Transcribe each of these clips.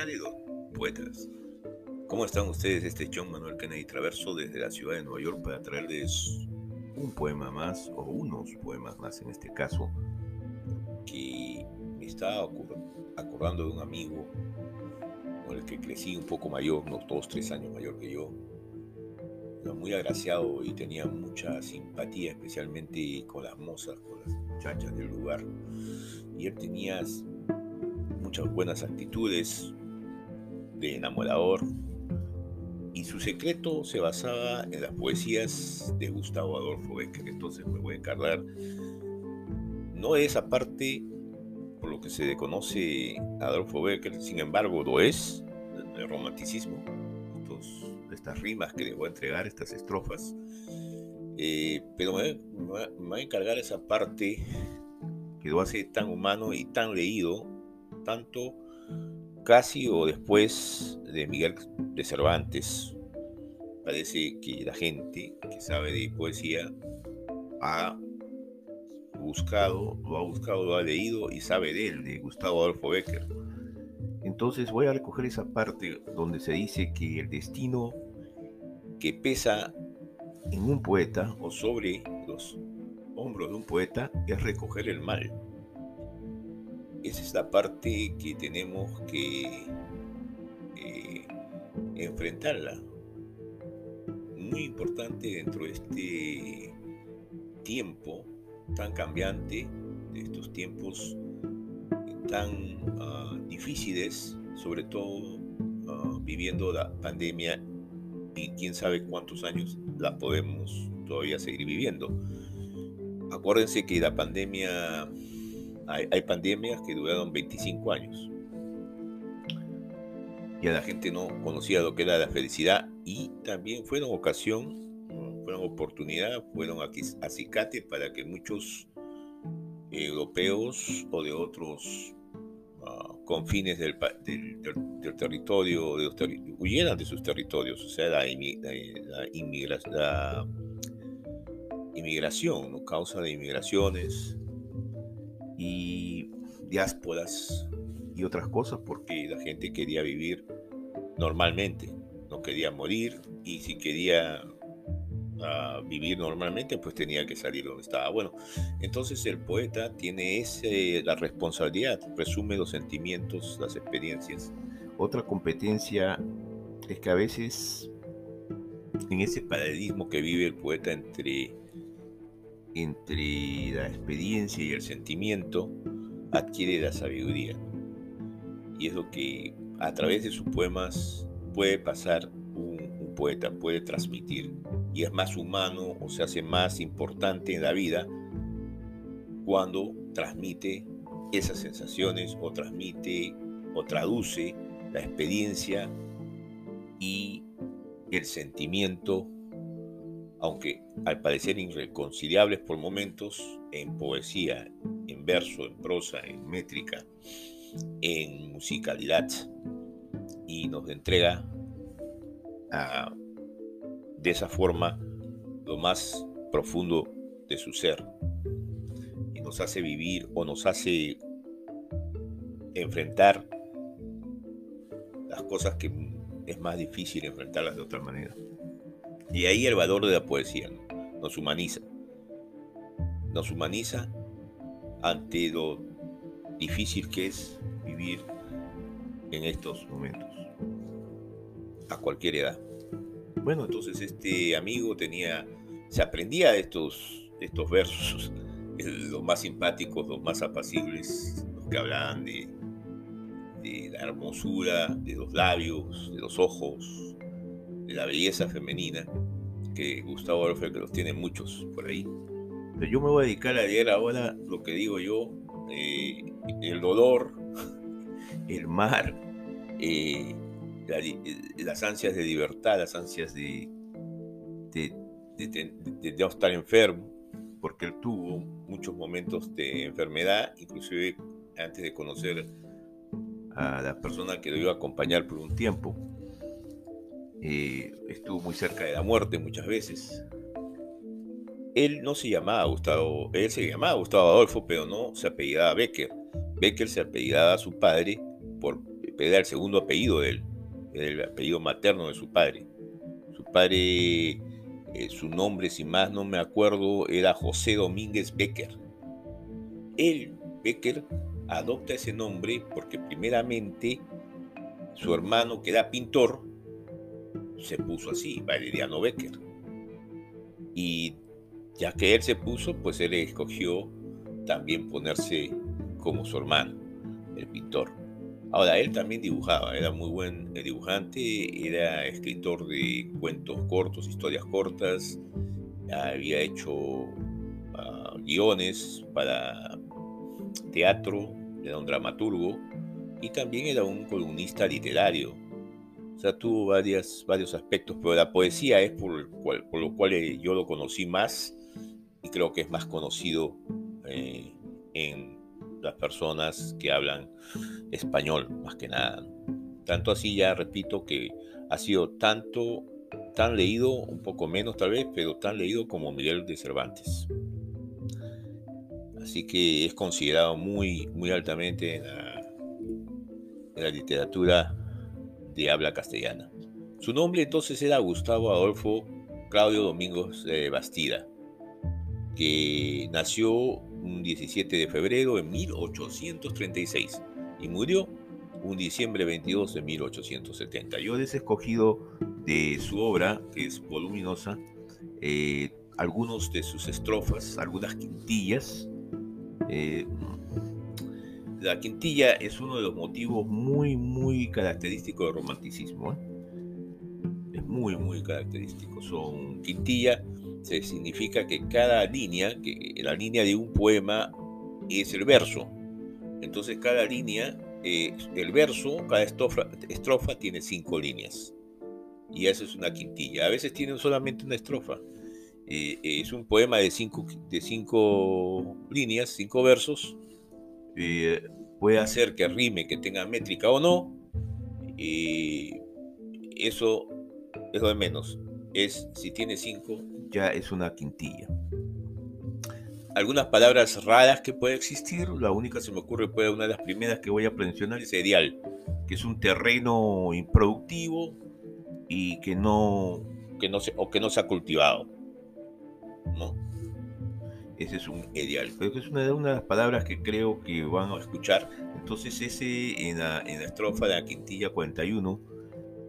cálidos poetas. ¿Cómo están ustedes? Este es John Manuel Kennedy Traverso desde la ciudad de Nueva York para traerles un poema más, o unos poemas más en este caso, que me está acordando de un amigo con el que crecí un poco mayor, unos dos, tres años mayor que yo. Era muy agraciado y tenía mucha simpatía, especialmente con las mozas, con las muchachas del lugar. Y él tenía muchas buenas actitudes de enamorador, y su secreto se basaba en las poesías de Gustavo Adolfo Becker. Entonces me voy a encargar no de esa parte por lo que se conoce Adolfo Becker, sin embargo lo es, el romanticismo, estas rimas que le voy a entregar, estas estrofas. Eh, pero me, me, voy a encargar esa parte que lo hace tan humano y tan leído, tanto casi o después de Miguel de Cervantes. Parece que la gente que sabe de poesía ha buscado, lo ha buscado, ha leído y sabe de él, de Gustavo Adolfo Becker. Entonces voy a recoger esa parte donde se dice que el destino que pesa en un poeta o sobre los hombros de un poeta es recoger el mal. Esa es la parte que tenemos que eh, enfrentarla. Muy importante dentro de este tiempo tan cambiante, de estos tiempos tan ah, difíciles, sobre todo ah, viviendo la pandemia y quién sabe cuántos años la podemos todavía seguir viviendo. Acuérdense que la pandemia hay, pandemias que duraron 25 años. Y a la gente no conocía lo que era la felicidad y también fueron ocasión, fueron oportunidad, fueron acicate para que muchos europeos o de otros ah, confines del, territorio, huyeran de sus territorios, o sea, la, inmigración, ¿no? causa de inmigraciones, y diásporas y otras cosas porque la gente quería vivir normalmente, no quería morir y si quería ah, vivir normalmente pues tenía que salir donde estaba. Bueno, entonces el poeta tiene ese, la responsabilidad, resume los sentimientos, las experiencias. Otra competencia es que a veces en ese paradigma que vive el poeta entre entre la experiencia y el sentimiento, adquiere la sabiduría. Y es lo que a través de sus poemas puede pasar un, poeta, puede transmitir. Y es más humano o se hace más importante en la vida cuando transmite esas sensaciones o transmite o traduce la experiencia y el sentimiento aunque al parecer irreconciliables por momentos, en poesía, en verso, en prosa, en métrica, en musicalidad, y nos entrega de esa forma lo más profundo de su ser, y nos hace vivir o nos hace enfrentar las cosas que es más difícil enfrentarlas de otra manera. Y ahí el valor de la poesía nos humaniza. Nos humaniza ante lo difícil que es vivir en estos momentos, a cualquier edad. Bueno, entonces este amigo tenía, se aprendía estos, estos versos, los más simpáticos, los más apacibles, los que hablaban de, de la hermosura, de los labios, de los ojos, de la belleza femenina, que Gustavo Adolfo que los tiene muchos por ahí. Yo me voy a dedicar a leer ahora lo que digo yo, eh, el dolor, el mar, eh, las ansias de libertad, las ansias de, de, de, no estar enfermo, porque él tuvo muchos momentos de enfermedad, inclusive antes de conocer a la persona que lo iba a acompañar por un tiempo. Eh, estuvo muy cerca de la muerte muchas veces. Él no se llamaba Gustavo, él se llamaba Gustavo Adolfo, pero no se apellidaba Becker. Becker se apellidaba a su padre por era el segundo apellido de él, el apellido materno de su padre. Su padre, eh, su nombre, si más no me acuerdo, era José Domínguez Becker. Él, Becker, adopta ese nombre porque primeramente su hermano, que era pintor, se puso así, Valeriano Becker. Y ya que él se puso, pues él escogió también ponerse como su hermano, el pintor. Ahora, él también dibujaba, era muy buen dibujante, era escritor de cuentos cortos, historias cortas, había hecho ah, guiones para teatro, era un dramaturgo y también era un columnista literario. O sea, tuvo varias, varios aspectos, pero la poesía es por, por lo cual eh, yo lo conocí más y creo que es más conocido eh, en las personas que hablan español, más que nada. Tanto así ya repito que ha sido tanto, tan leído, un poco menos tal vez, pero tan leído como Miguel de Cervantes. Así que es considerado muy, muy altamente en la, literatura de habla castellana. Su nombre entonces era Gustavo Adolfo Claudio Domingos de Bastida, que nació un 17 de febrero de 1836 y murió un diciembre 22 de 1870. Yo he escogido de su obra, que es voluminosa, eh, algunos de sus estrofas, algunas quintillas, eh, la quintilla es uno de los motivos muy, muy característicos del romanticismo. ¿eh? Es muy, muy característico. Son quintilla, se significa que cada línea, que la línea de un poema es el verso. Entonces cada línea, eh, el verso, cada estrofa, estrofa tiene cinco líneas. Y eso es una quintilla. A veces tienen solamente una estrofa. Eh, es un poema de cinco, de cinco líneas, cinco versos. Eh, puede hacer que rime, que tenga métrica o no. eso es lo de menos. Es si tiene cinco, ya es una quintilla. Algunas palabras raras que puede existir, la única se me ocurre, puede una de las primeras que voy a mencionar es ideal, que es un terreno improductivo y que no, que no se, o que no se ha cultivado. ¿no? Ese es un ideal. Pero es una, de las palabras que creo que van a escuchar. Entonces ese en la, en la estrofa de la quintilla 41,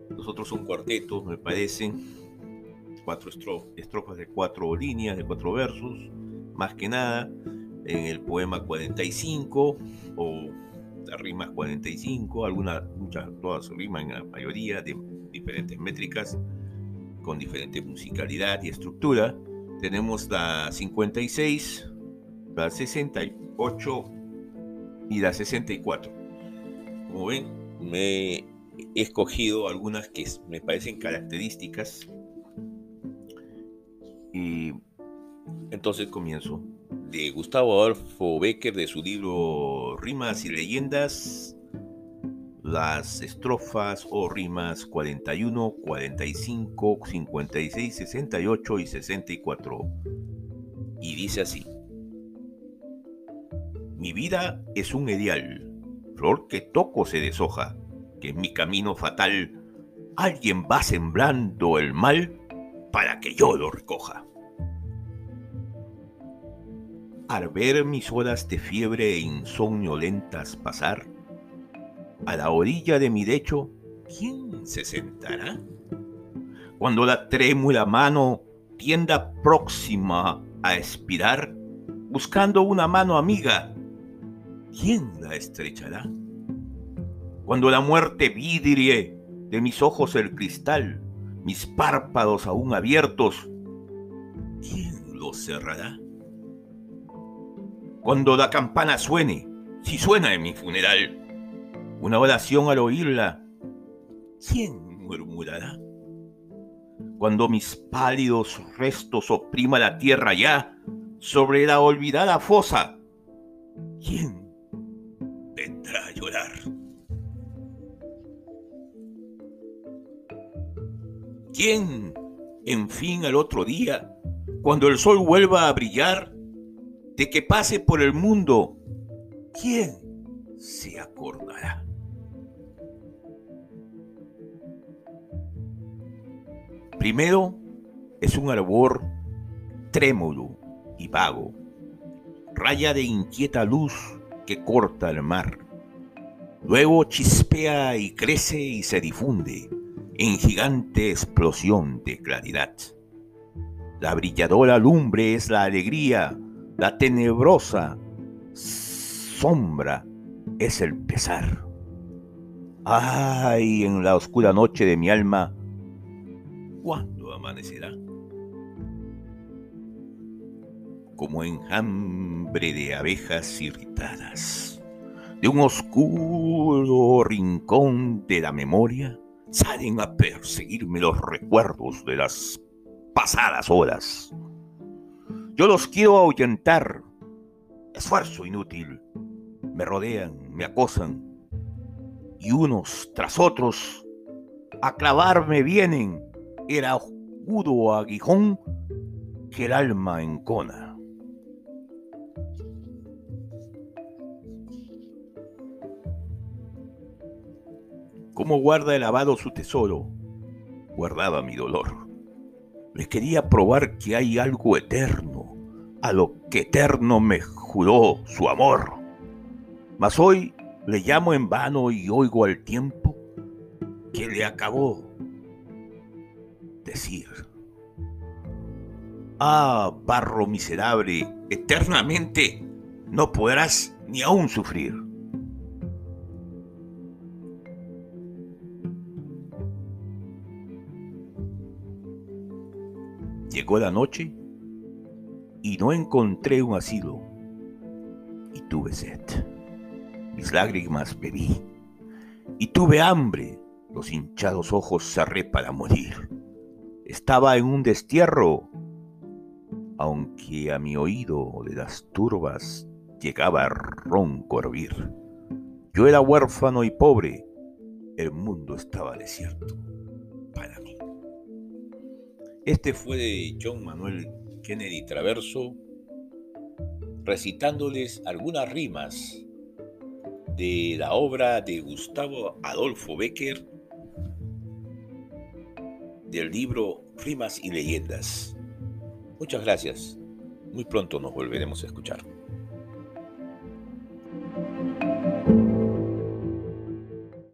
los otros son cuartetos, me parecen. Cuatro estrofas de cuatro líneas, de cuatro versos, más que nada. En el poema 45 o rimas 45, algunas, muchas, todas riman, la mayoría de diferentes métricas, con diferente musicalidad y estructura tenemos la 56, la 68 y la 64. Como ven, me he escogido algunas que me parecen características. Y entonces comienzo. De Gustavo Adolfo Becker, de su libro Rimas y Leyendas, las estrofas o rimas 41, 45, 56, 68 y 64. Y dice así. Mi vida es un ideal, flor que toco se deshoja, que en mi camino fatal alguien va sembrando el mal para que yo lo recoja. Al ver mis horas de fiebre e insomnio lentas pasar, a la orilla de mi lecho, ¿quién se sentará? Cuando la trémula mano tienda próxima a expirar, buscando una mano amiga, ¿quién la estrechará? Cuando la muerte vidrie de mis ojos el cristal, mis párpados aún abiertos, ¿quién los cerrará? Cuando la campana suene, si suena en mi funeral, una oración al oírla, ¿quién murmurará? Cuando mis pálidos restos oprima la tierra ya sobre la olvidada fosa, ¿quién vendrá a llorar? ¿Quién, en fin, al otro día, cuando el sol vuelva a brillar, de que pase por el mundo, ¿quién se acordará? Primero es un arbor trémulo y vago, raya de inquieta luz que corta el mar. Luego chispea y crece y se difunde en gigante explosión de claridad. La brilladora lumbre es la alegría, la tenebrosa sombra es el pesar. Ay, en la oscura noche de mi alma, ¿cuándo amanecerá? Como enjambre de abejas irritadas, de un oscuro rincón de la memoria, salen a perseguirme los recuerdos de las pasadas horas. Yo los quiero ahuyentar. Esfuerzo inútil. Me rodean, me acosan. Y unos tras otros a clavarme vienen el agudo aguijón que el alma encona. Como guarda el abado su tesoro, guardaba mi dolor. Le quería probar que hay algo eterno, a lo que eterno me juró su amor. Mas hoy le llamo en vano y oigo al tiempo que le acabó decir. Ah, barro miserable, eternamente no podrás ni aún sufrir. Llegó la noche y no encontré un asilo y tuve sed. Mis lágrimas bebí y tuve hambre. Los hinchados ojos cerré para morir. Estaba en un destierro, aunque a mi oído de las turbas llegaba ronco hervir. Yo era huérfano y pobre, el mundo estaba desierto para mí. Este fue de John Manuel Kennedy Traverso, recitándoles algunas rimas de la obra de Gustavo Adolfo Becker del libro Rimas y Leyendas. Muchas gracias. Muy pronto nos volveremos a escuchar.